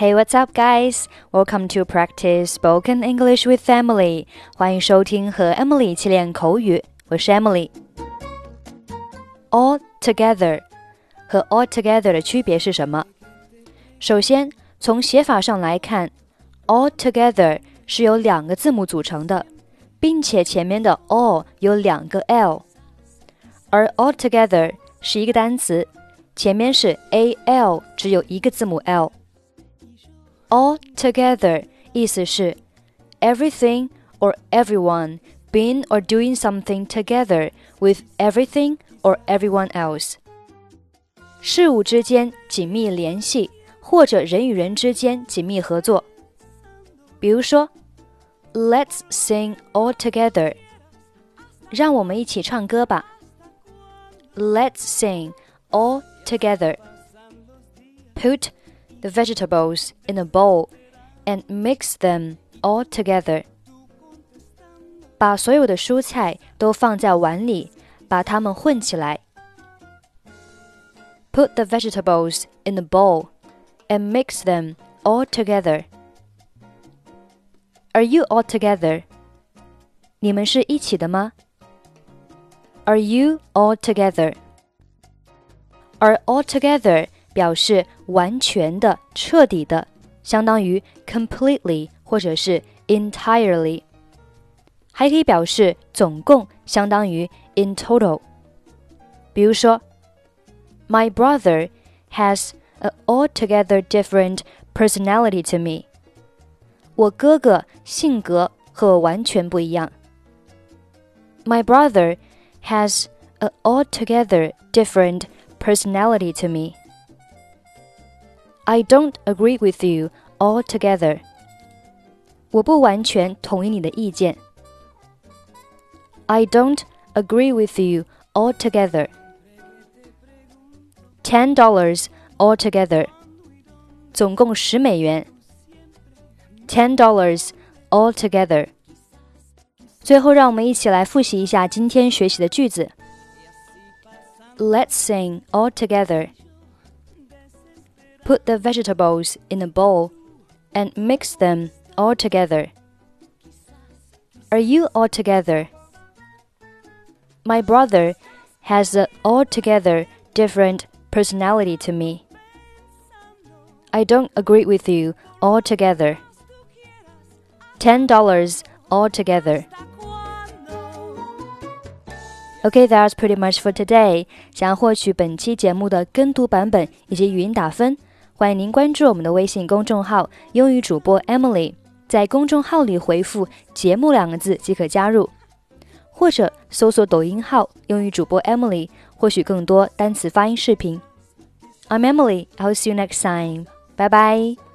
Hey, what's up, guys? Welcome to practice spoken English with Emily. 欢迎收听和 Emily 一起练口语，我是 Emily。All together 和 altogether 的区别是什么？首先，从写法上来看，all together 是由两个字母组成的，并且前面的 all 有两个 l，而 altogether 是一个单词，前面是 a l，只有一个字母 l。all together 意思是 everything or everyone being or doing something together with everything or everyone else。事物之间紧密联系，或者人与人之间紧密合作。比如说，Let's sing all together。让我们一起唱歌吧。Let's sing all together. Put the vegetables in a bowl and mix them all together. 把所有的蔬菜都放在碗里，把它们混起来。Put the vegetables in a bowl and mix them all together. Are you all together? 你们是一起的吗？Are you all together? Are altogether 表示完全的、彻底的，相当于 completely 或者是 entirely，还可以表示总共，相当于 in total。比如说，My brother has a altogether different personality to me。我哥哥性格和我完全不一样。My brother has a altogether different personality to me. I don't agree with you altogether. 我不完全同意你的意见。I don't agree with you altogether. Ten dollars altogether. 总共十美元。Ten dollars altogether. 最后，让我们一起来复习一下今天学习的句子。Let's sing all together. Put the vegetables in a bowl and mix them all together. Are you all together? My brother has an altogether different personality to me. I don't agree with you altogether. Ten dollars altogether. Okay, that's pretty much for today. 想要获取本期节目的跟读版本以及语音打分。 欢迎您关注我们的微信公众号“英语主播 Emily”，在公众号里回复“节目”两个字即可加入，或者搜索抖音号“英语主播 Emily”，获取更多单词发音视频。I'm Emily. I'll see you next time. Bye bye.